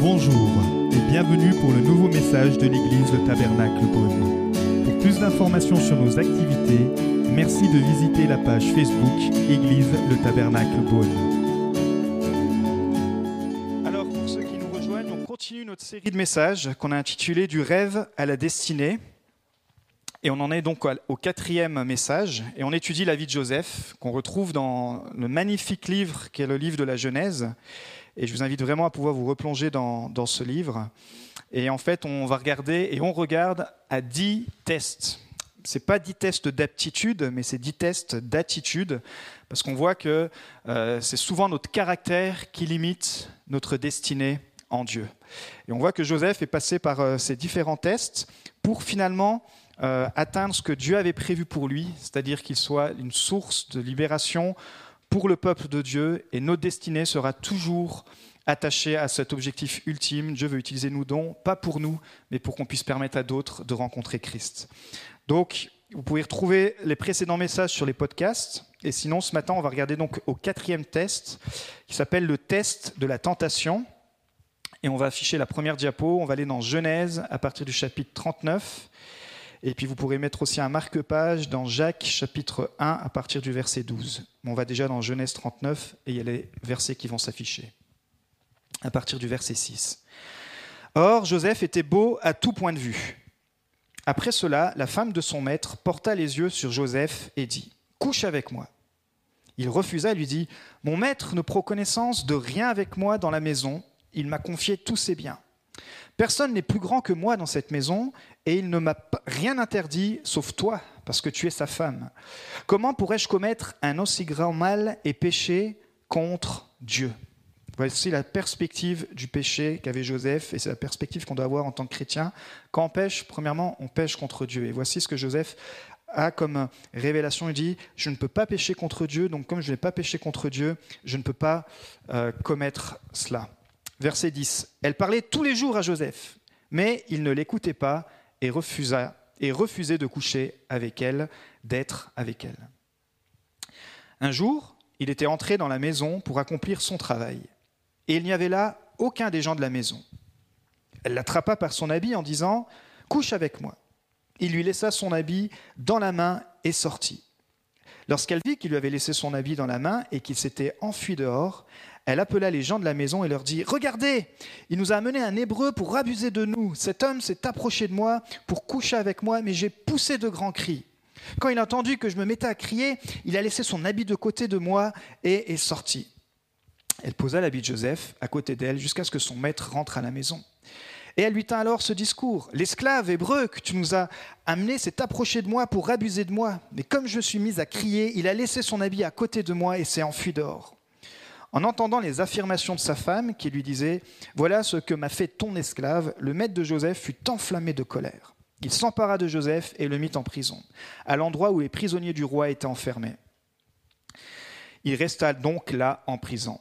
Bonjour et bienvenue pour le nouveau message de l'église Le Tabernacle Beaune. Pour plus d'informations sur nos activités, merci de visiter la page Facebook Église Le Tabernacle Beaune. Alors pour ceux qui nous rejoignent, on continue notre série de messages qu'on a intitulé Du rêve à la destinée. Et on en est donc au quatrième message, et on étudie la vie de Joseph, qu'on retrouve dans le magnifique livre qui est le livre de la Genèse. Et je vous invite vraiment à pouvoir vous replonger dans, ce livre. Et en fait, on va regarder et on regarde à dix tests. Ce n'est pas dix tests d'aptitude, mais c'est dix tests d'attitude, parce qu'on voit que euh, c'est souvent notre caractère qui limite notre destinée en Dieu. Et on voit que Joseph est passé par euh, ces différents tests pour finalement euh, atteindre ce que Dieu avait prévu pour lui, c'est-à-dire qu'il soit une source de libération pour le peuple de Dieu, et notre destinée sera toujours attachée à cet objectif ultime. Dieu veut utiliser nos dons, pas pour nous, mais pour qu'on puisse permettre à d'autres de rencontrer Christ. Donc, vous pouvez retrouver les précédents messages sur les podcasts. Et sinon, ce matin, on va regarder donc au quatrième test, qui s'appelle le test de la tentation. Et on va afficher la première diapo. On va aller dans Genèse à partir du chapitre 39. Et puis vous pourrez mettre aussi un marque-page dans Jacques chapitre 1 à partir du verset 12. On va déjà dans Genèse 39 et il y a les versets qui vont s'afficher à partir du verset 6. Or, Joseph était beau à tout point de vue. Après cela, la femme de son maître porta les yeux sur Joseph et dit Couche avec moi. Il refusa et lui dit Mon maître ne prend connaissance de rien avec moi dans la maison, il m'a confié tous ses biens. Personne n'est plus grand que moi dans cette maison, et il ne m'a rien interdit, sauf toi, parce que tu es sa femme. Comment pourrais-je commettre un aussi grand mal et pécher contre Dieu? Voici la perspective du péché qu'avait Joseph, et c'est la perspective qu'on doit avoir en tant que chrétien. Quand on pêche, premièrement, on pêche contre Dieu. Et voici ce que Joseph a comme révélation. Il dit, je ne peux pas pécher contre Dieu, donc comme je n'ai pas péché contre Dieu, je ne peux pas euh, commettre cela. Verset 10. Elle parlait tous les jours à Joseph, mais il ne l'écoutait pas et refusa refusait de coucher avec elle, d'être avec elle. Un jour, il était entré dans la maison pour accomplir son travail, et il n'y avait là aucun des gens de la maison. Elle l'attrapa par son habit en disant Couche avec moi. Il lui laissa son habit dans la main et sortit. Lorsqu'elle vit qu'il lui avait laissé son habit dans la main et qu'il s'était enfui dehors, elle appela les gens de la maison et leur dit Regardez, il nous a amené un hébreu pour abuser de nous. Cet homme s'est approché de moi pour coucher avec moi, mais j'ai poussé de grands cris. Quand il a entendu que je me mettais à crier, il a laissé son habit de côté de moi et est sorti. Elle posa l'habit de Joseph à côté d'elle jusqu'à ce que son maître rentre à la maison. Et elle lui tint alors ce discours L'esclave hébreu que tu nous as amené s'est approché de moi pour abuser de moi. Mais comme je suis mise à crier, il a laissé son habit à côté de moi et s'est enfui dehors. En entendant les affirmations de sa femme qui lui disait Voilà ce que m'a fait ton esclave, le maître de Joseph fut enflammé de colère. Il s'empara de Joseph et le mit en prison, à l'endroit où les prisonniers du roi étaient enfermés. Il resta donc là en prison.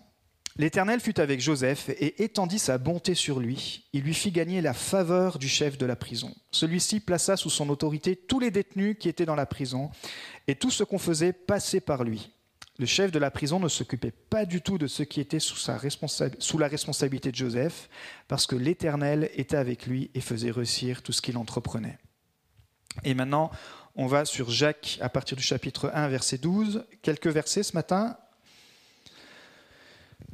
L'Éternel fut avec Joseph et étendit sa bonté sur lui. Il lui fit gagner la faveur du chef de la prison. Celui-ci plaça sous son autorité tous les détenus qui étaient dans la prison, et tout ce qu'on faisait passait par lui. Le chef de la prison ne s'occupait pas du tout de ce qui était sous, la responsabilité de Joseph, parce que l'Éternel était avec lui et faisait réussir tout ce qu'il entreprenait. Et maintenant, on va sur Jacques à partir du chapitre 1, verset 12. Quelques versets ce matin.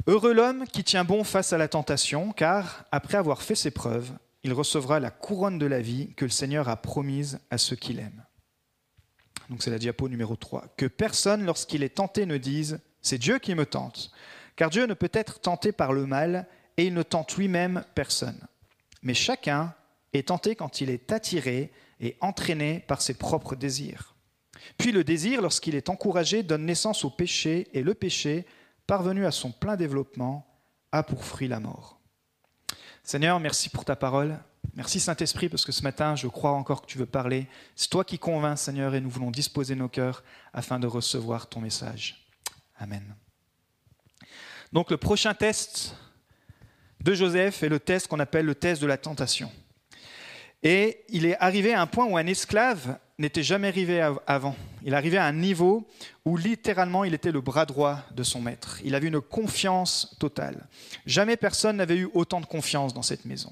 Heureux l'homme qui tient bon face à la tentation, car après avoir fait ses preuves, il recevra la couronne de la vie que le Seigneur a promise à ceux qu'il aime. Donc c'est la diapo numéro 3. Que personne, lorsqu'il est tenté, ne dise C'est Dieu qui me tente. Car Dieu ne peut être tenté par le mal et il ne tente lui-même personne. Mais chacun est tenté quand il est attiré et entraîné par ses propres désirs. Puis le désir, lorsqu'il est encouragé, donne naissance au péché et le péché, parvenu à son plein développement, a pour fruit la mort. Seigneur, merci pour ta parole. Merci Saint-Esprit, parce que ce matin, je crois encore que tu veux parler. C'est toi qui convaincs, Seigneur, et nous voulons disposer nos cœurs afin de recevoir ton message. Amen. Donc le prochain test de Joseph est le test qu'on appelle le test de la tentation. Et il est arrivé à un point où un esclave n'était jamais arrivé avant. Il arrivait à un niveau où littéralement il était le bras droit de son maître. Il avait une confiance totale. Jamais personne n'avait eu autant de confiance dans cette maison.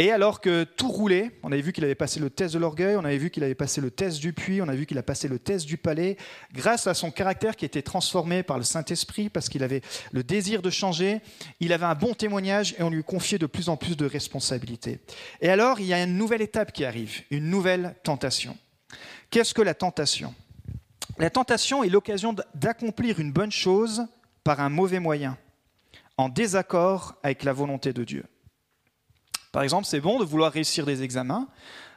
Et alors que tout roulait, on avait vu qu'il avait passé le test de l'orgueil, on avait vu qu'il avait passé le test du puits, on a vu qu'il a passé le test du palais, grâce à son caractère qui était transformé par le Saint-Esprit, parce qu'il avait le désir de changer, il avait un bon témoignage et on lui confiait de plus en plus de responsabilités. Et alors, il y a une nouvelle étape qui arrive, une nouvelle tentation. Qu'est-ce que la tentation? La tentation est l'occasion d'accomplir une bonne chose par un mauvais moyen, en désaccord avec la volonté de Dieu. Par exemple, c'est bon de vouloir réussir des examens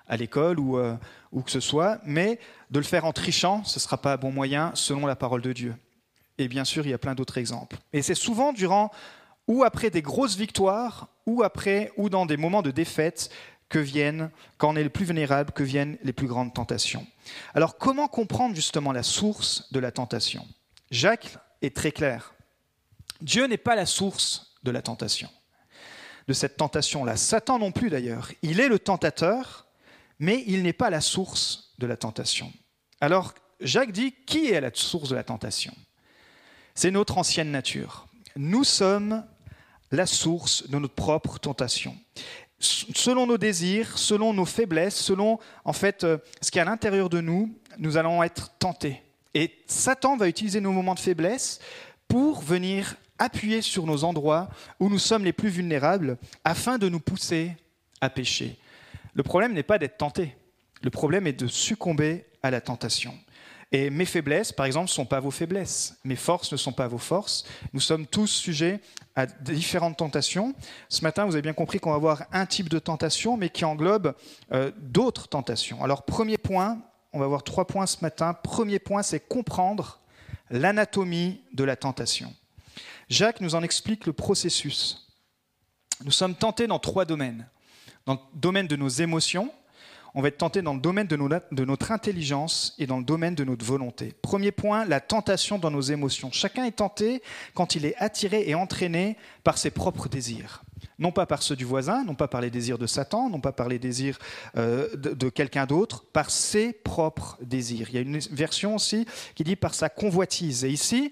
à l'école ou euh, où que ce soit, mais de le faire en trichant, ce ne sera pas un bon moyen selon la parole de Dieu. Et bien sûr, il y a plein d'autres exemples. Et c'est souvent durant ou après des grosses victoires, ou après ou dans des moments de défaite que viennent, quand on est le plus vulnérable, que viennent les plus grandes tentations. Alors comment comprendre justement la source de la tentation? Jacques est très clair. Dieu n'est pas la source de la tentation de cette tentation-là. Satan non plus d'ailleurs. Il est le tentateur, mais il n'est pas la source de la tentation. Alors Jacques dit, qui est la source de la tentation? C'est notre ancienne nature. Nous sommes la source de notre propre tentation. Selon nos désirs, selon nos faiblesses, selon en fait euh, ce qui est à l'intérieur de nous, nous allons être tentés. Et Satan va utiliser nos moments de faiblesse pour venir appuyer sur nos endroits où nous sommes les plus vulnérables afin de nous pousser à pécher. Le problème n'est pas d'être tenté, le problème est de succomber à la tentation. Et mes faiblesses, par exemple, ne sont pas vos faiblesses. Mes forces ne sont pas vos forces. Nous sommes tous sujets à différentes tentations. Ce matin, vous avez bien compris qu'on va avoir un type de tentation, mais qui englobe euh, d'autres tentations. Alors, premier point, on va voir trois points ce matin. Premier point, c'est comprendre l'anatomie de la tentation. Jacques nous en explique le processus. Nous sommes tentés dans trois domaines. Dans le domaine de nos émotions, on va être tenté dans le domaine de, notre intelligence et dans le domaine de notre volonté. Premier point, la tentation dans nos émotions. Chacun est tenté quand il est attiré et entraîné par ses propres désirs. Non pas par ceux du voisin, non pas par les désirs de Satan, non pas par les désirs euh, de, de quelqu'un d'autre, par ses propres désirs. Il y a une version aussi qui dit par sa convoitise. Et ici,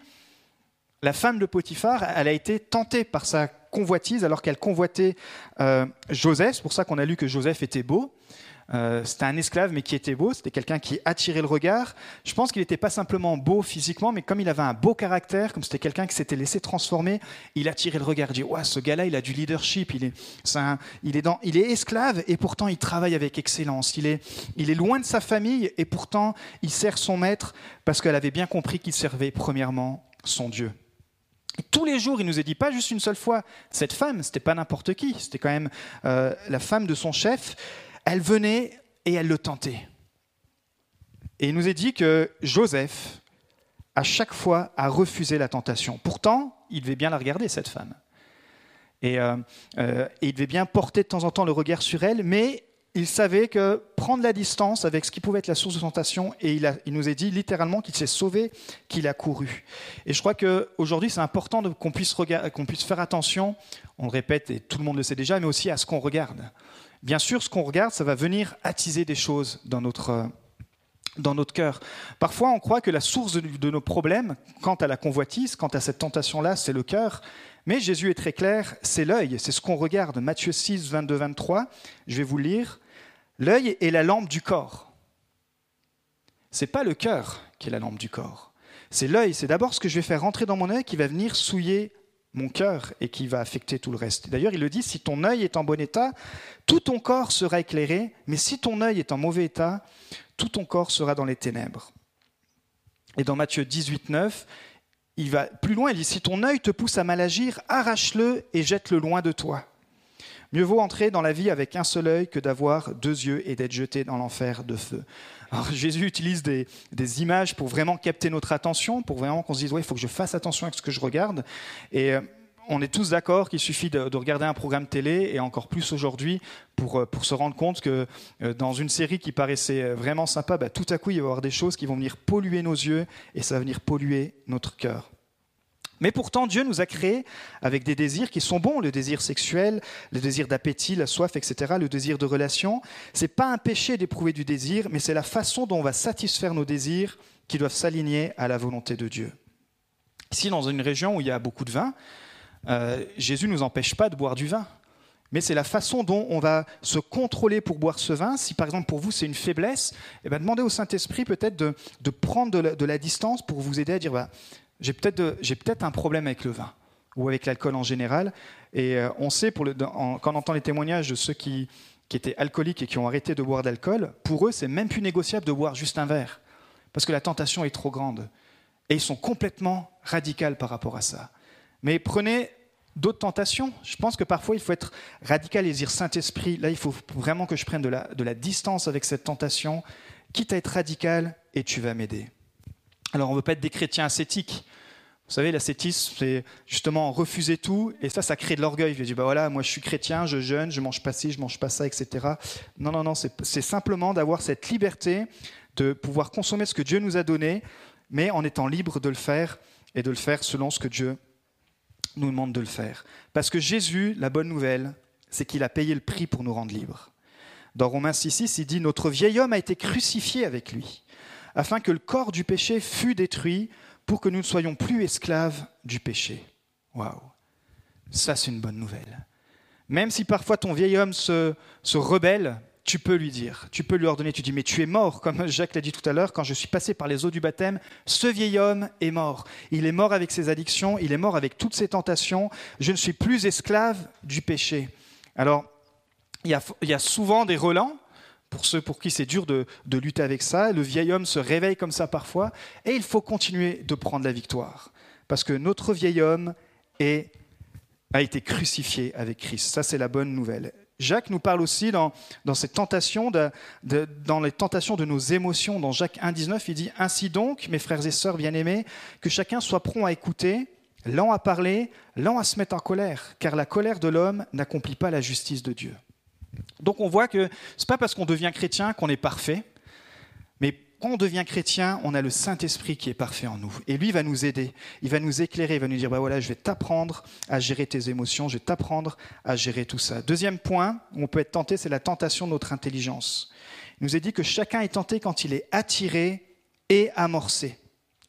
la femme de Potiphar, elle a été tentée par sa convoitise alors qu'elle convoitait euh, Joseph. C'est pour ça qu'on a lu que Joseph était beau. Euh, c'était un esclave, mais qui était beau. C'était quelqu'un qui attirait le regard. Je pense qu'il n'était pas simplement beau physiquement, mais comme il avait un beau caractère, comme c'était quelqu'un qui s'était laissé transformer, il attirait le regard. Dit ouais, ce gars-là, il a du leadership. Il est, il, est dans, il est esclave et pourtant il travaille avec excellence. Il est, il est loin de sa famille et pourtant il sert son maître parce qu'elle avait bien compris qu'il servait premièrement son Dieu tous les jours, il nous a dit, pas juste une seule fois, cette femme, c'était pas n'importe qui, c'était quand même euh, la femme de son chef, elle venait et elle le tentait. Et il nous a dit que Joseph, à chaque fois, a refusé la tentation. Pourtant, il devait bien la regarder, cette femme. Et, euh, euh, et il devait bien porter de temps en temps le regard sur elle, mais il savait que prendre la distance avec ce qui pouvait être la source de tentation, et il, nous a dit littéralement qu'il s'est sauvé, qu'il a couru. Et je crois qu'aujourd'hui, c'est important qu'on puisse, faire attention, on le répète, et tout le monde le sait déjà, mais aussi à ce qu'on regarde. Bien sûr, ce qu'on regarde, ça va venir attiser des choses dans notre, dans notre cœur. Parfois, on croit que la source de nos problèmes, quant à la convoitise, quant à cette tentation-là, c'est le cœur. Mais Jésus est très clair, c'est l'œil, c'est ce qu'on regarde. Matthieu 6, 22, 23, je vais vous lire. L'œil est la lampe du corps. C'est pas le cœur qui est la lampe du corps. C'est l'œil, c'est d'abord ce que je vais faire rentrer dans mon œil qui va venir souiller mon cœur et qui va affecter tout le reste. D'ailleurs, il le dit, si ton œil est en bon état, tout ton corps sera éclairé, mais si ton œil est en mauvais état, tout ton corps sera dans les ténèbres. Et dans Matthieu 18, 9, il va plus loin, il dit, si ton œil te pousse à mal agir, arrache-le et jette-le loin de toi. Mieux vaut entrer dans la vie avec un seul œil que d'avoir deux yeux et d'être jeté dans l'enfer de feu. Alors Jésus utilise des, images pour vraiment capter notre attention, pour vraiment qu'on se dise, il faut que je fasse attention à ce que je regarde. Et euh, on est tous d'accord qu'il suffit de, regarder un programme télé, et encore plus aujourd'hui, pour, euh, se rendre compte que euh, dans une série qui paraissait vraiment sympa, bah, tout à coup, il va y avoir des choses qui vont venir polluer nos yeux, et ça va venir polluer notre cœur. Mais pourtant, Dieu nous a créés avec des désirs qui sont bons, le désir sexuel, le désir d'appétit, la soif, etc., le désir de relation. C'est pas un péché d'éprouver du désir, mais c'est la façon dont on va satisfaire nos désirs qui doivent s'aligner à la volonté de Dieu. Ici, dans une région où il y a beaucoup de vin, euh, Jésus ne nous empêche pas de boire du vin. Mais c'est la façon dont on va se contrôler pour boire ce vin. Si par exemple pour vous c'est une faiblesse, eh ben, demandez au Saint-Esprit peut-être de, prendre de la, distance pour vous aider à dire bah, j'ai peut-être un problème avec le vin ou avec l'alcool en général. Et euh, on sait, pour le, quand on entend les témoignages de ceux qui, étaient alcooliques et qui ont arrêté de boire d'alcool, pour eux, c'est même plus négociable de boire juste un verre, parce que la tentation est trop grande. Et ils sont complètement radicaux par rapport à ça. Mais prenez d'autres tentations. Je pense que parfois, il faut être radical et dire Saint-Esprit, là, il faut vraiment que je prenne de la distance avec cette tentation, quitte à être radical, et tu vas m'aider. Alors, on ne veut pas être des chrétiens ascétiques. Vous savez, l'ascétisme, c'est justement refuser tout, et ça, ça crée de l'orgueil. Je dis, bah voilà, moi je suis chrétien, je jeûne, je mange pas ci, je mange pas ça, etc. Non, non, non, c'est simplement d'avoir cette liberté de pouvoir consommer ce que Dieu nous a donné, mais en étant libre de le faire et de le faire selon ce que Dieu nous demande de le faire. Parce que Jésus, la bonne nouvelle, c'est qu'il a payé le prix pour nous rendre libres. Dans Romains 6,6, il dit Notre vieil homme a été crucifié avec lui afin que le corps du péché fût détruit pour que nous ne soyons plus esclaves du péché. Waouh Ça, c'est une bonne nouvelle. Même si parfois ton vieil homme se, se rebelle, tu peux lui dire, tu peux lui ordonner, tu dis, mais tu es mort, comme Jacques l'a dit tout à l'heure, quand je suis passé par les eaux du baptême, ce vieil homme est mort. Il est mort avec ses addictions, il est mort avec toutes ses tentations, je ne suis plus esclave du péché. Alors, il y a, il y a souvent des relents, pour ceux pour qui c'est dur de, lutter avec ça. Le vieil homme se réveille comme ça parfois, et il faut continuer de prendre la victoire. Parce que notre vieil homme a été crucifié avec Christ. Ça, c'est la bonne nouvelle. Jacques nous parle aussi dans, dans cette tentation, dans les tentations de nos émotions. Dans Jacques 1,19, il dit Ainsi donc, mes frères et sœurs bien-aimés, que chacun soit prompt à écouter, lent à parler, lent à se mettre en colère, car la colère de l'homme n'accomplit pas la justice de Dieu. Donc on voit que ce n'est pas parce qu'on devient chrétien qu'on est parfait, mais quand on devient chrétien, on a le Saint-Esprit qui est parfait en nous. Et lui va nous aider, il va nous éclairer, il va nous dire, bah voilà, je vais t'apprendre à gérer tes émotions, je vais t'apprendre à gérer tout ça. Deuxième point où on peut être tenté, c'est la tentation de notre intelligence. Il nous est dit que chacun est tenté quand il est attiré et amorcé.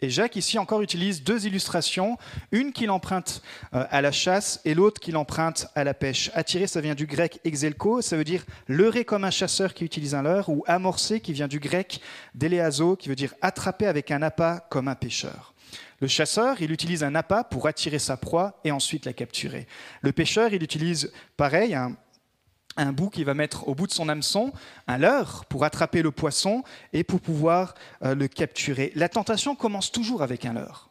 Et Jacques ici encore utilise deux illustrations, une qu'il emprunte euh, à la chasse et l'autre qu'il emprunte à la pêche. Attirer, ça vient du grec exelko, ça veut dire leurrer comme un chasseur qui utilise un leurre, ou amorcer, qui vient du grec déléazo, qui veut dire attraper avec un appât comme un pêcheur. Le chasseur, il utilise un appât pour attirer sa proie et ensuite la capturer. Le pêcheur, il utilise pareil, un, un bout qui va mettre au bout de son hameçon un leurre pour attraper le poisson et pour pouvoir euh, le capturer. La tentation commence toujours avec un leurre.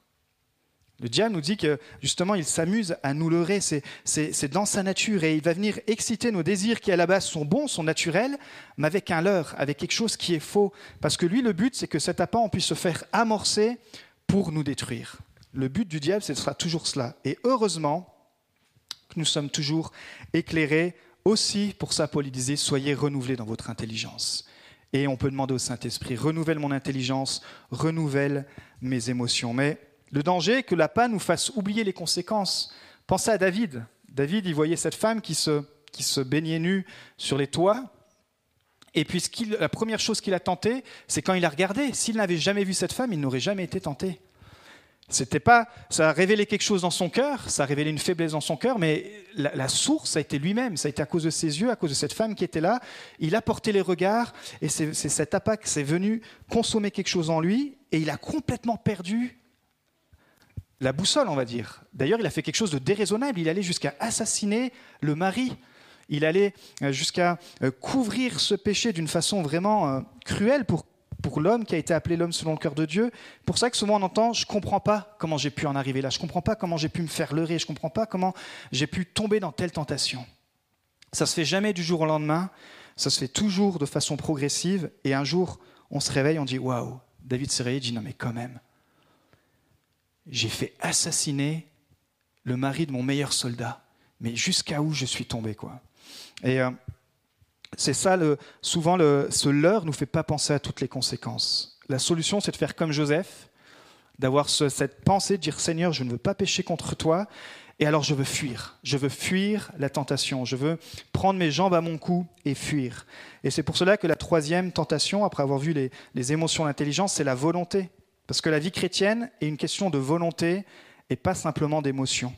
Le diable nous dit que justement il s'amuse à nous leurrer, c'est dans sa nature et il va venir exciter nos désirs qui à la base sont bons, sont naturels, mais avec un leurre, avec quelque chose qui est faux. Parce que lui, le but, c'est que cet appât, on puisse se faire amorcer pour nous détruire. Le but du diable, ce sera toujours cela. Et heureusement nous sommes toujours éclairés aussi, pour ça, Paul disait, soyez renouvelés dans votre intelligence. Et on peut demander au Saint-Esprit, renouvelle mon intelligence, renouvelle mes émotions. Mais le danger est que la panne nous fasse oublier les conséquences. Pensez à David. David, il voyait cette femme qui se, qui se baignait nue sur les toits. Et puis la première chose qu'il a tenté, c'est quand il a regardé. S'il n'avait jamais vu cette femme, il n'aurait jamais été tenté. C'était pas, ça a révélé quelque chose dans son cœur, ça a révélé une faiblesse dans son cœur, mais la, source, ça a été lui-même, ça a été à cause de ses yeux, à cause de cette femme qui était là. Il a porté les regards, et c'est cet qui s'est venu consommer quelque chose en lui, et il a complètement perdu la boussole, on va dire. D'ailleurs, il a fait quelque chose de déraisonnable. Il allait jusqu'à assassiner le mari. Il allait euh, jusqu'à euh, couvrir ce péché d'une façon vraiment euh, cruelle pour pour l'homme qui a été appelé l'homme selon le cœur de Dieu. Pour ça que souvent on entend, je comprends pas comment j'ai pu en arriver là, je comprends pas comment j'ai pu me faire leurrer, je comprends pas comment j'ai pu tomber dans telle tentation. Ça se fait jamais du jour au lendemain, ça se fait toujours de façon progressive, et un jour on se réveille, on dit waouh, David s'est réveillé, dit non mais quand même, j'ai fait assassiner le mari de mon meilleur soldat, mais jusqu'à où je suis tombé quoi. Et euh, c'est ça, souvent, ce leurre nous fait pas penser à toutes les conséquences. La solution, c'est de faire comme Joseph, d'avoir cette pensée de dire Seigneur, je ne veux pas pécher contre toi, et alors je veux fuir. Je veux fuir la tentation. Je veux prendre mes jambes à mon cou et fuir. Et c'est pour cela que la troisième tentation, après avoir vu les, les émotions, l'intelligence, c'est la volonté. Parce que la vie chrétienne est une question de volonté et pas simplement d'émotion.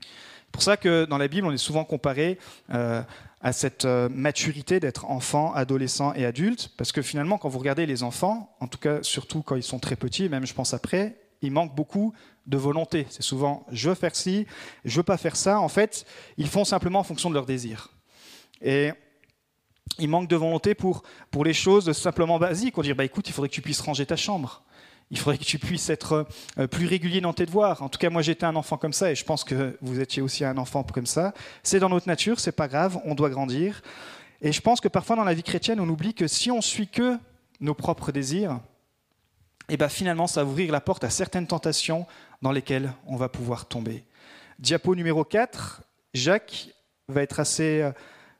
C'est pour ça que dans la Bible, on est souvent comparé euh, à cette euh, maturité d'être enfant, adolescent et adulte, parce que finalement, quand vous regardez les enfants, en tout cas surtout quand ils sont très petits, même je pense après, il manque beaucoup de volonté. C'est souvent je veux faire ci, je veux pas faire ça. En fait, ils font simplement en fonction de leurs désirs. Et il manque de volonté pour, pour les choses simplement basiques. On dit bah écoute, il faudrait que tu puisses ranger ta chambre. Il faudrait que tu puisses être euh, plus régulier dans tes devoirs. En tout cas, moi, j'étais un enfant comme ça, et je pense que vous étiez aussi un enfant comme ça. C'est dans notre nature, c'est pas grave, on doit grandir. Et je pense que parfois, dans la vie chrétienne, on oublie que si on suit que nos propres désirs, et eh ben finalement, ça va ouvrir la porte à certaines tentations dans lesquelles on va pouvoir tomber. Diapo numéro 4, Jacques va être assez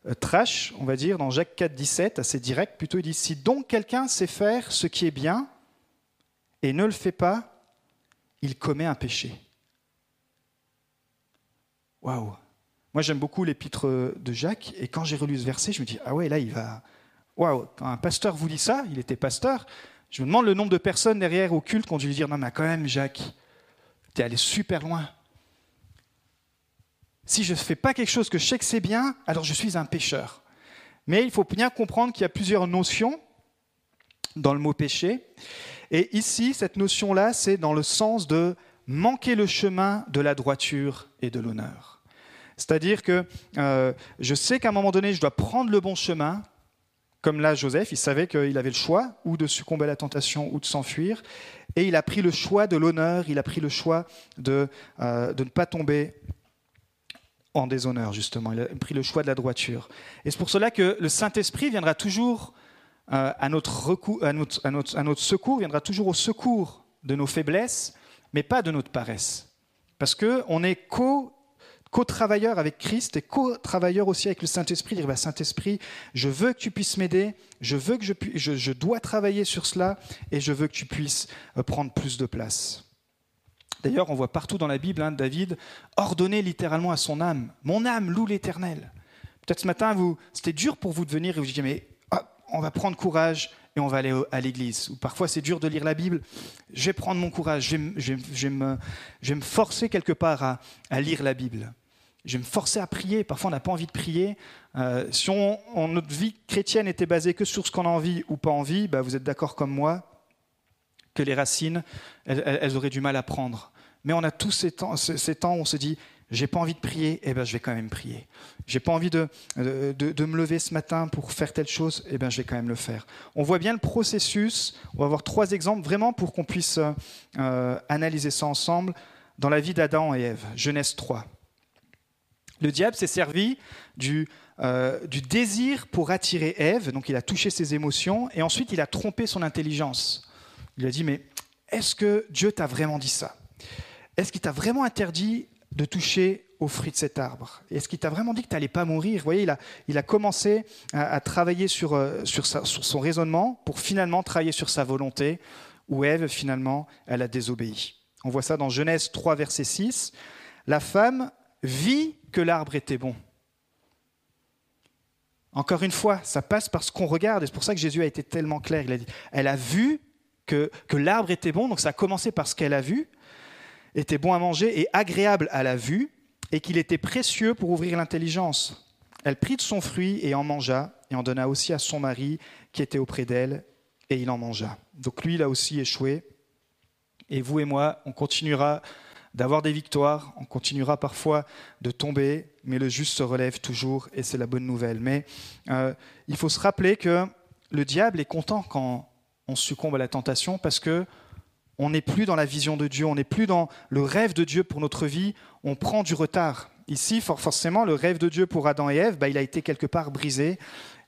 euh, trash, on va dire, dans Jacques 4, 17, assez direct plutôt. Il dit Si donc quelqu'un sait faire ce qui est bien, et ne le fait pas, il commet un péché. Waouh Moi, j'aime beaucoup l'épître de Jacques, et quand j'ai relu ce verset, je me dis Ah ouais, là, il va. Waouh Quand un pasteur vous dit ça, il était pasteur, je me demande le nombre de personnes derrière au culte qui ont dû lui dire Non, mais quand même, Jacques, tu es allé super loin. Si je ne fais pas quelque chose que je sais que c'est bien, alors je suis un pécheur. Mais il faut bien comprendre qu'il y a plusieurs notions dans le mot péché. Et ici, cette notion-là, c'est dans le sens de manquer le chemin de la droiture et de l'honneur. C'est-à-dire que euh, je sais qu'à un moment donné, je dois prendre le bon chemin, comme là, Joseph, il savait qu'il avait le choix, ou de succomber à la tentation, ou de s'enfuir, et il a pris le choix de l'honneur, il a pris le choix de, euh, de ne pas tomber en déshonneur, justement. Il a pris le choix de la droiture. Et c'est pour cela que le Saint-Esprit viendra toujours euh, à, notre secours, viendra toujours au secours de nos faiblesses, mais pas de notre paresse. Parce qu'on est co co-travailleur avec Christ et co-travailleur aussi avec le Saint-Esprit. Dire, bah, Saint-Esprit, je veux que tu puisses m'aider, je veux que je, je, dois travailler sur cela et je veux que tu puisses euh, prendre plus de place. D'ailleurs, on voit partout dans la Bible hein, David ordonner littéralement à son âme, mon âme loue l'Éternel. Peut-être ce matin, c'était dur pour vous de venir et vous dites, mais on va prendre courage et on va aller à l'église. Ou parfois c'est dur de lire la Bible. Je vais prendre mon courage, je vais, me, forcer quelque part à, lire la Bible. Je vais me forcer à prier. Parfois on n'a pas envie de prier. Euh, si on, notre vie chrétienne était basée que sur ce qu'on a envie ou pas envie, bah vous êtes d'accord comme moi que les racines, elles, auraient du mal à prendre. Mais on a tous ces temps, ces temps où on se dit, j'ai pas envie de prier, eh ben je vais quand même prier. J'ai pas envie de, de, me lever ce matin pour faire telle chose, eh ben je vais quand même le faire. On voit bien le processus. On va avoir trois exemples vraiment pour qu'on puisse euh, analyser ça ensemble dans la vie d'Adam et Ève. Genèse 3. Le diable s'est servi du, euh, du désir pour attirer Ève, donc il a touché ses émotions, et ensuite il a trompé son intelligence. Il a dit, mais est-ce que Dieu t'a vraiment dit ça? Est-ce qu'il t'a vraiment interdit de toucher au fruit de cet arbre Est-ce qu'il t'a vraiment dit que tu n'allais pas mourir? Vous voyez, il a, commencé à, travailler sur, euh, sur, son raisonnement pour finalement travailler sur sa volonté, où Ève, finalement, elle a désobéi. On voit ça dans Genèse 3, verset 6. La femme vit que l'arbre était bon. Encore une fois, ça passe par ce qu'on regarde, et c'est pour ça que Jésus a été tellement clair. Il a dit, elle a vu que, que l'arbre était bon, donc ça a commencé par ce qu'elle a vu, était bon à manger et agréable à la vue, et qu'il était précieux pour ouvrir l'intelligence. Elle prit de son fruit et en mangea, et en donna aussi à son mari qui était auprès d'elle, et il en mangea. Donc lui, il a aussi échoué. Et vous et moi, on continuera d'avoir des victoires, on continuera parfois de tomber, mais le juste se relève toujours, et c'est la bonne nouvelle. Mais euh, il faut se rappeler que le diable est content quand on succombe à la tentation, parce que on n'est plus dans la vision de Dieu, on n'est plus dans le rêve de Dieu pour notre vie, on prend du retard. Ici, forcément, le rêve de Dieu pour Adam et Ève, bah, il a été quelque part brisé,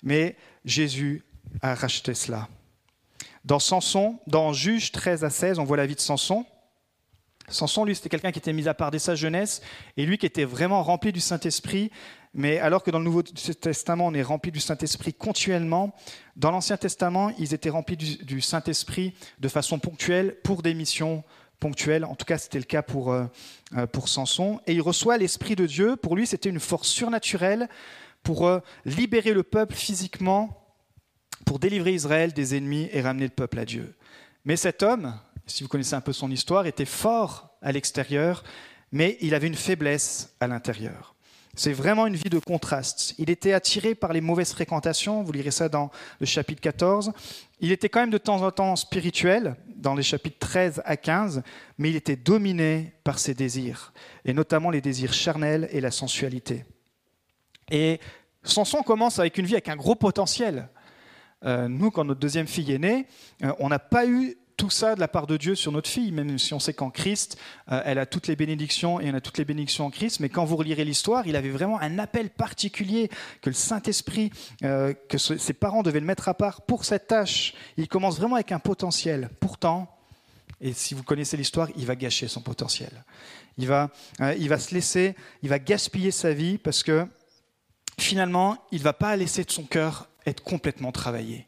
mais Jésus a racheté cela. Dans Samson, dans Juge 13 à 16, on voit la vie de Samson. Samson, lui, c'était quelqu'un qui était mis à part dès sa jeunesse, et lui qui était vraiment rempli du Saint-Esprit, mais alors que dans le Nouveau Testament, on est rempli du Saint-Esprit continuellement, dans l'Ancien Testament, ils étaient remplis du, Saint-Esprit de façon ponctuelle pour des missions ponctuelles. En tout cas, c'était le cas pour, euh, euh, pour Samson. Et il reçoit l'Esprit de Dieu. Pour lui, c'était une force surnaturelle pour euh, libérer le peuple physiquement, pour délivrer Israël des ennemis et ramener le peuple à Dieu. Mais cet homme, si vous connaissez un peu son histoire, était fort à l'extérieur, mais il avait une faiblesse à l'intérieur. C'est vraiment une vie de contraste. Il était attiré par les mauvaises fréquentations, vous lirez ça dans le chapitre 14. Il était quand même de temps en temps spirituel, dans les chapitres 13 à 15, mais il était dominé par ses désirs, et notamment les désirs charnels et la sensualité. Et Samson commence avec une vie avec un gros potentiel. Euh, nous, quand notre deuxième fille est née, euh, on n'a pas eu tout ça de la part de Dieu sur notre fille, même si on sait qu'en Christ, euh, elle a toutes les bénédictions et on a toutes les bénédictions en Christ, mais quand vous relirez l'histoire, il avait vraiment un appel particulier que le Saint-Esprit, euh, que ses parents devaient le mettre à part pour cette tâche. Il commence vraiment avec un potentiel. Pourtant, et si vous connaissez l'histoire, il va gâcher son potentiel. Il va, euh, il va se laisser, il va gaspiller sa vie parce que finalement, il ne va pas laisser de son cœur être complètement travaillé.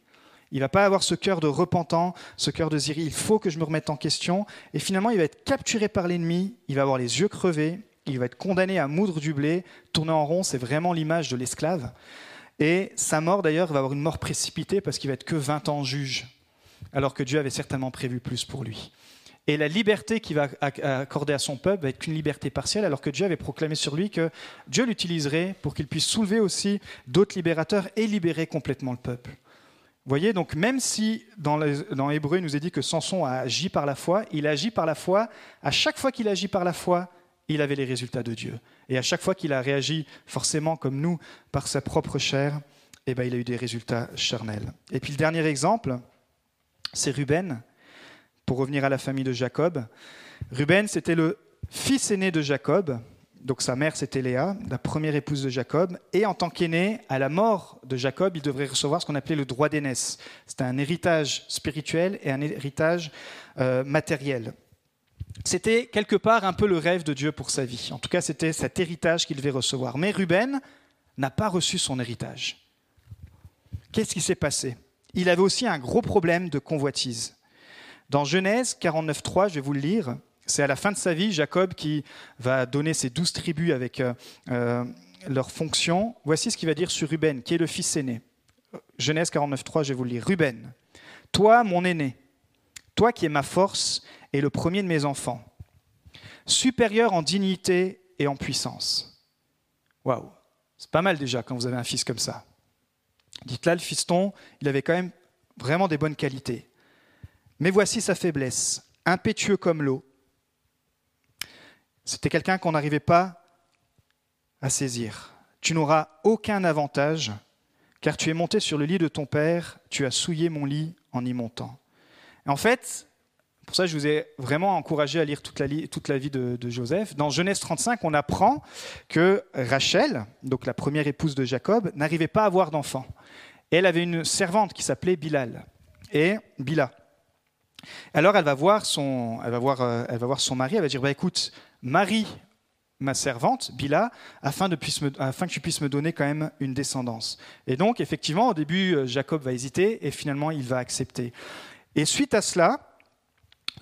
Il va pas avoir ce cœur de repentant, ce cœur de ziri. Il faut que je me remette en question. Et finalement, il va être capturé par l'ennemi. Il va avoir les yeux crevés. Il va être condamné à moudre du blé, tourner en rond. C'est vraiment l'image de l'esclave. Et sa mort, d'ailleurs, va avoir une mort précipitée parce qu'il va être que 20 ans juge, alors que Dieu avait certainement prévu plus pour lui. Et la liberté qu'il va accorder à son peuple va être qu'une liberté partielle, alors que Dieu avait proclamé sur lui que Dieu l'utiliserait pour qu'il puisse soulever aussi d'autres libérateurs et libérer complètement le peuple voyez, donc même si dans, Hébreu, il nous est dit que Samson a agi par la foi, il agit par la foi. À chaque fois qu'il agit par la foi, il avait les résultats de Dieu. Et à chaque fois qu'il a réagi, forcément comme nous, par sa propre chair, eh ben, il a eu des résultats charnels. Et puis le dernier exemple, c'est Ruben, pour revenir à la famille de Jacob. Ruben, c'était le fils aîné de Jacob, donc sa mère c'était Léa, la première épouse de Jacob, et en tant qu'aîné, à la mort de Jacob, il devrait recevoir ce qu'on appelait le droit d'aînesse. C'était un héritage spirituel et un héritage euh, matériel. C'était quelque part un peu le rêve de Dieu pour sa vie. En tout cas, c'était cet héritage qu'il devait recevoir. Mais Ruben n'a pas reçu son héritage. Qu'est-ce qui s'est passé? Il avait aussi un gros problème de convoitise. Dans Genèse 49.3, je vais vous le lire, c'est à la fin de sa vie, Jacob qui va donner ses douze tribus avec euh, euh, leurs fonctions. Voici ce qu'il va dire sur Ruben, qui est le fils aîné. Genèse 49.3, je vais vous le lire. Ruben, toi, mon aîné, toi qui es ma force et le premier de mes enfants, supérieur en dignité et en puissance. Waouh, c'est pas mal déjà quand vous avez un fils comme ça. Dites là, le fiston, il avait quand même vraiment des bonnes qualités. Mais voici sa faiblesse, impétueux comme l'eau, c'était quelqu'un qu'on n'arrivait pas à saisir. Tu n'auras aucun avantage, car tu es monté sur le lit de ton père, tu as souillé mon lit en y montant. en fait, pour ça, je vous ai vraiment encouragé à lire toute la, toute la vie de, de, Joseph. Dans Genèse 35, on apprend que Rachel, donc la première épouse de Jacob, n'arrivait pas à avoir d'enfant. Elle avait une servante qui s'appelait Bilal. Et Bila. Alors elle va voir son, elle va voir, euh, elle va voir son mari, elle va dire bah, écoute, marie ma servante, Bila, afin, afin, que tu puisses me donner quand même une descendance. Et donc, effectivement, au début, euh, Jacob va hésiter et finalement, il va accepter. Et suite à cela,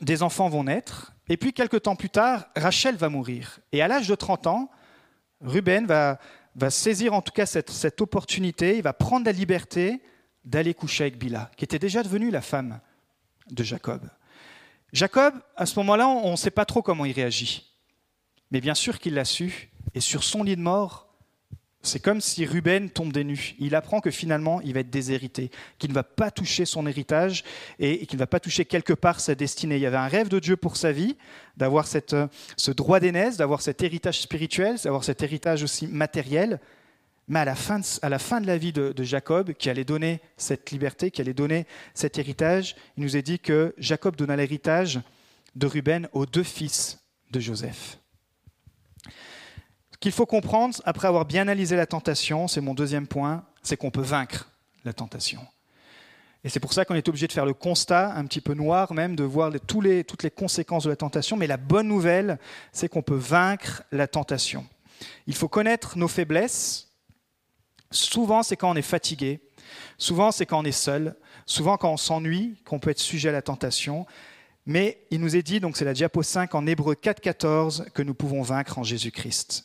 des enfants vont naître. Et puis, quelques temps plus tard, Rachel va mourir. Et à l'âge de 30 ans, Ruben va, va saisir en tout cas cette, cette opportunité, il va prendre la liberté d'aller coucher avec Bila, qui était déjà devenue la femme de Jacob. Jacob, à ce moment-là, on ne sait pas trop comment il réagit. Mais bien sûr qu'il l'a su. Et sur son lit de mort, c'est comme si Ruben tombe des nues. Il apprend que finalement, il va être déshérité, qu'il ne va pas toucher son héritage et qu'il ne va pas toucher quelque part sa destinée. Il y avait un rêve de Dieu pour sa vie, d'avoir ce droit d'aînesse, d'avoir cet héritage spirituel, d'avoir cet héritage aussi matériel. Mais à la fin de, la, vie de, Jacob, qui allait donner cette liberté, qui allait donner cet héritage, il nous est dit que Jacob donna l'héritage de Ruben aux deux fils de Joseph. Ce qu'il faut comprendre, après avoir bien analysé la tentation, c'est mon deuxième point, c'est qu'on peut vaincre la tentation. Et c'est pour ça qu'on est obligé de faire le constat, un petit peu noir même, de voir toutes les conséquences de la tentation. Mais la bonne nouvelle, c'est qu'on peut vaincre la tentation. Il faut connaître nos faiblesses. Souvent, c'est quand on est fatigué. Souvent, c'est quand on est seul. Souvent, quand on s'ennuie, qu'on peut être sujet à la tentation. Mais il nous est dit, donc c'est la diapo 5 en Hébreu 4.14, que nous pouvons vaincre en Jésus-Christ.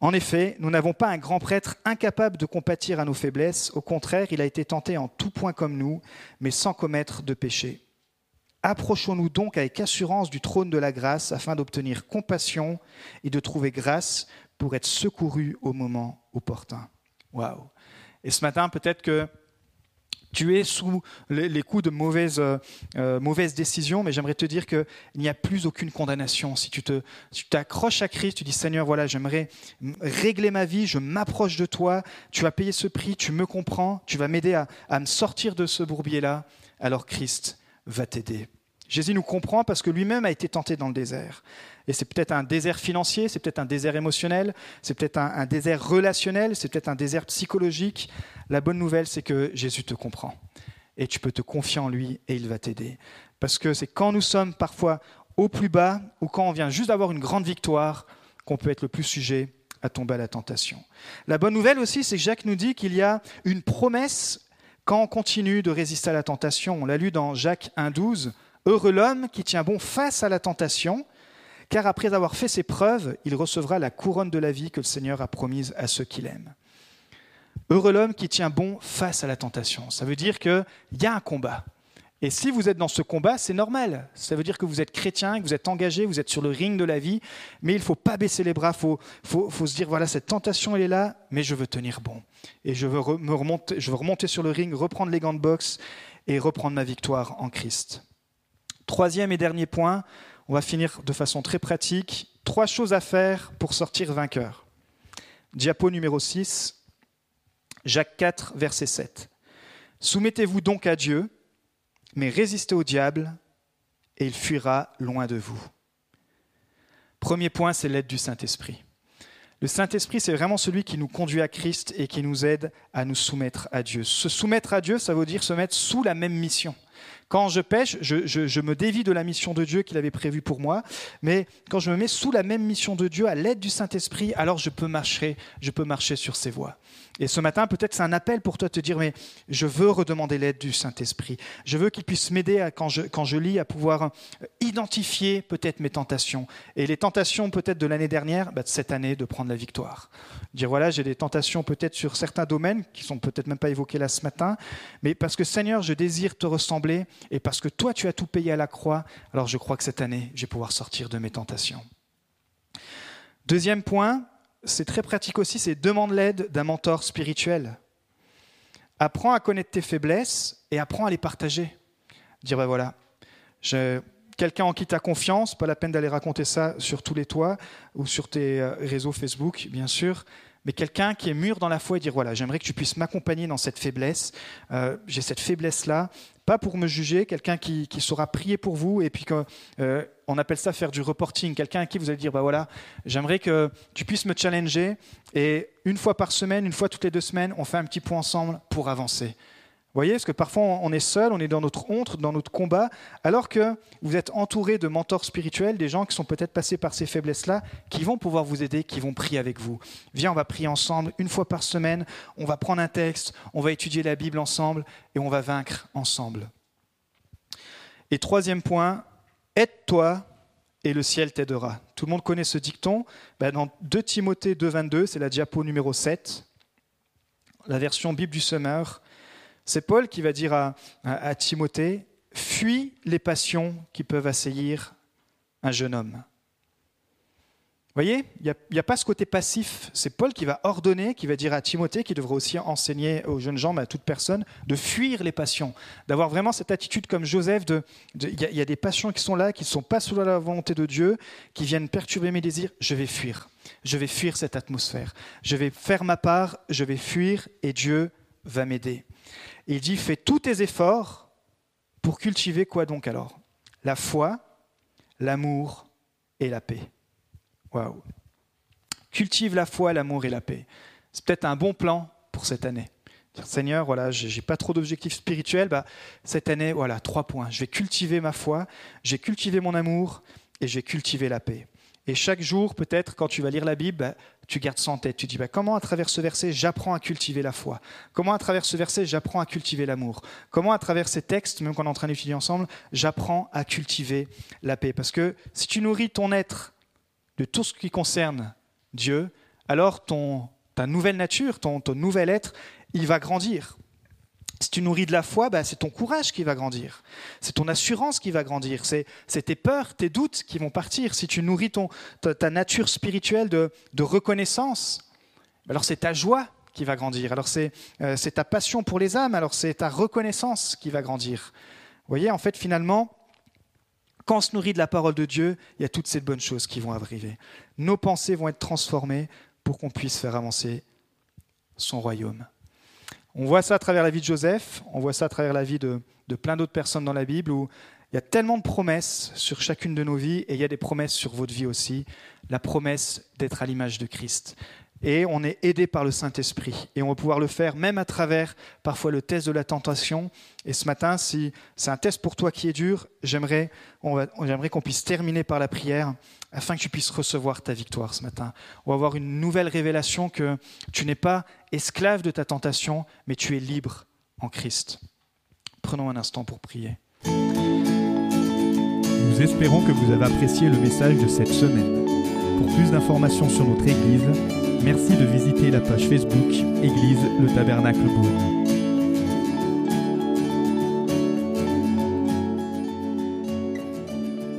En effet, nous n'avons pas un grand prêtre incapable de compatir à nos faiblesses. Au contraire, il a été tenté en tout point comme nous, mais sans commettre de péché. Approchons-nous donc avec assurance du trône de la grâce afin d'obtenir compassion et de trouver grâce pour être secouru au moment opportun. Et ce matin, peut-être que tu es sous les, coups de mauvaises, euh, euh, mauvaises décisions, mais j'aimerais te dire qu'il n'y a plus aucune condamnation. Si tu t'accroches à Christ, tu dis Seigneur, voilà, j'aimerais régler ma vie, je m'approche de toi, tu as payé ce prix, tu me comprends, tu vas m'aider à, à me sortir de ce bourbier-là, alors Christ va t'aider. Jésus nous comprend parce que lui-même a été tenté dans le désert. Et c'est peut-être un désert financier, c'est peut-être un désert émotionnel, c'est peut-être un, désert relationnel, c'est peut-être un désert psychologique. La bonne nouvelle, c'est que Jésus te comprend. Et tu peux te confier en lui et il va t'aider. Parce que c'est quand nous sommes parfois au plus bas ou quand on vient juste d'avoir une grande victoire qu'on peut être le plus sujet à tomber à la tentation. La bonne nouvelle aussi, c'est que Jacques nous dit qu'il y a une promesse quand on continue de résister à la tentation. On l'a lu dans Jacques 1.12. Heureux l'homme qui tient bon face à la tentation, car après avoir fait ses preuves, il recevra la couronne de la vie que le Seigneur a promise à ceux qu'il aime. Heureux l'homme qui tient bon face à la tentation. Ça veut dire qu'il y a un combat. Et si vous êtes dans ce combat, c'est normal. Ça veut dire que vous êtes chrétien, que vous êtes engagé, vous êtes sur le ring de la vie, mais il ne faut pas baisser les bras, il faut, se dire, voilà, cette tentation, elle est là, mais je veux tenir bon. Et je veux, me remonter, je veux remonter sur le ring, reprendre les gants de boxe et reprendre ma victoire en Christ. Troisième et dernier point, on va finir de façon très pratique. Trois choses à faire pour sortir vainqueur. Diapo numéro 6, Jacques 4, verset 7. Soumettez-vous donc à Dieu, mais résistez au diable, et il fuira loin de vous. Premier point, c'est l'aide du Saint-Esprit. Le Saint-Esprit, c'est vraiment celui qui nous conduit à Christ et qui nous aide à nous soumettre à Dieu. Se soumettre à Dieu, ça veut dire se mettre sous la même mission. Quand je pêche, je, me dévie de la mission de Dieu qu'il avait prévue pour moi, mais quand je me mets sous la même mission de Dieu, à l'aide du Saint-Esprit, alors je peux marcher, je peux marcher sur ses voies. Et ce matin, peut-être c'est un appel pour toi de te dire, mais je veux redemander l'aide du Saint-Esprit. Je veux qu'il puisse m'aider quand je, lis à pouvoir identifier peut-être mes tentations. Et les tentations peut-être de l'année dernière, bah, de cette année, de prendre la victoire. Dire, voilà, j'ai des tentations peut-être sur certains domaines qui sont peut-être même pas évoqués là ce matin, mais parce que Seigneur, je désire te ressembler et parce que toi, tu as tout payé à la croix, alors je crois que cette année, je vais pouvoir sortir de mes tentations. Deuxième point, c'est très pratique aussi, c'est demande l'aide d'un mentor spirituel. Apprends à connaître tes faiblesses et apprends à les partager. Dire, ben voilà, quelqu'un en qui tu as confiance, pas la peine d'aller raconter ça sur tous les toits ou sur tes euh, réseaux Facebook, bien sûr, mais quelqu'un qui est mûr dans la foi et dire, voilà, j'aimerais que tu puisses m'accompagner dans cette faiblesse, euh, j'ai cette faiblesse-là, pas pour me juger, quelqu'un qui, saura prier pour vous, et puis euh, on appelle ça faire du reporting, quelqu'un à qui vous allez dire, bah voilà, j'aimerais que tu puisses me challenger, et une fois par semaine, une fois toutes les deux semaines, on fait un petit point ensemble pour avancer voyez, parce que parfois on est seul, on est dans notre honte, dans notre combat, alors que vous êtes entouré de mentors spirituels, des gens qui sont peut-être passés par ces faiblesses-là, qui vont pouvoir vous aider, qui vont prier avec vous. Viens, on va prier ensemble une fois par semaine, on va prendre un texte, on va étudier la Bible ensemble et on va vaincre ensemble. Et troisième point, aide-toi et le ciel t'aidera. Tout le monde connaît ce dicton. Ben, dans 2 Timothée 2.22, c'est la diapo numéro 7, la version Bible du Semeur. C'est Paul qui va dire à, Timothée, fuis les passions qui peuvent assaillir un jeune homme. Vous voyez, il n'y a, pas ce côté passif. C'est Paul qui va ordonner, qui va dire à Timothée, qui devrait aussi enseigner aux jeunes gens, mais à toute personne, de fuir les passions, d'avoir vraiment cette attitude comme Joseph. Il y, a des passions qui sont là, qui ne sont pas sous la volonté de Dieu, qui viennent perturber mes désirs. Je vais fuir. Je vais fuir cette atmosphère. Je vais faire ma part, je vais fuir et Dieu va m'aider. Il dit, fais tous tes efforts pour cultiver quoi donc alors? La foi, l'amour et la paix. Waouh Cultive la foi, l'amour et la paix. C'est peut-être un bon plan pour cette année. Seigneur, voilà, j'ai pas trop d'objectifs spirituels. Bah, cette année, voilà, trois points. Je vais cultiver ma foi, j'ai cultivé mon amour et j'ai cultivé la paix. Et chaque jour, peut-être, quand tu vas lire la Bible, bah, tu gardes ça en tête. Tu dis, bah, comment à travers ce verset, j'apprends à cultiver la foi? Comment à travers ce verset, j'apprends à cultiver l'amour? Comment à travers ces textes, même qu'on est en train d'étudier ensemble, j'apprends à cultiver la paix? Parce que si tu nourris ton être de tout ce qui concerne Dieu, alors ton, ta nouvelle nature, ton, ton nouvel être, il va grandir. Si tu nourris de la foi, bah, c'est ton courage qui va grandir. C'est ton assurance qui va grandir. C'est tes peurs, tes doutes qui vont partir. Si tu nourris ton, ta, nature spirituelle de, reconnaissance, alors c'est ta joie qui va grandir. Alors euh, c'est ta passion pour les âmes. Alors c'est ta reconnaissance qui va grandir. Vous voyez, en fait, finalement, quand on se nourrit de la parole de Dieu, il y a toutes ces bonnes choses qui vont arriver. Nos pensées vont être transformées pour qu'on puisse faire avancer son royaume. On voit ça à travers la vie de Joseph, on voit ça à travers la vie de, plein d'autres personnes dans la Bible où il y a tellement de promesses sur chacune de nos vies et il y a des promesses sur votre vie aussi. La promesse d'être à l'image de Christ et on est aidé par le Saint-Esprit. Et on va pouvoir le faire même à travers parfois le test de la tentation. Et ce matin, si c'est un test pour toi qui est dur, j'aimerais qu'on puisse terminer par la prière afin que tu puisses recevoir ta victoire ce matin. Va avoir une nouvelle révélation que tu n'es pas esclave de ta tentation, mais tu es libre en Christ. Prenons un instant pour prier. Nous espérons que vous avez apprécié le message de cette semaine. Pour plus d'informations sur notre Église, Merci de visiter la page Facebook Église le Tabernacle Beaune.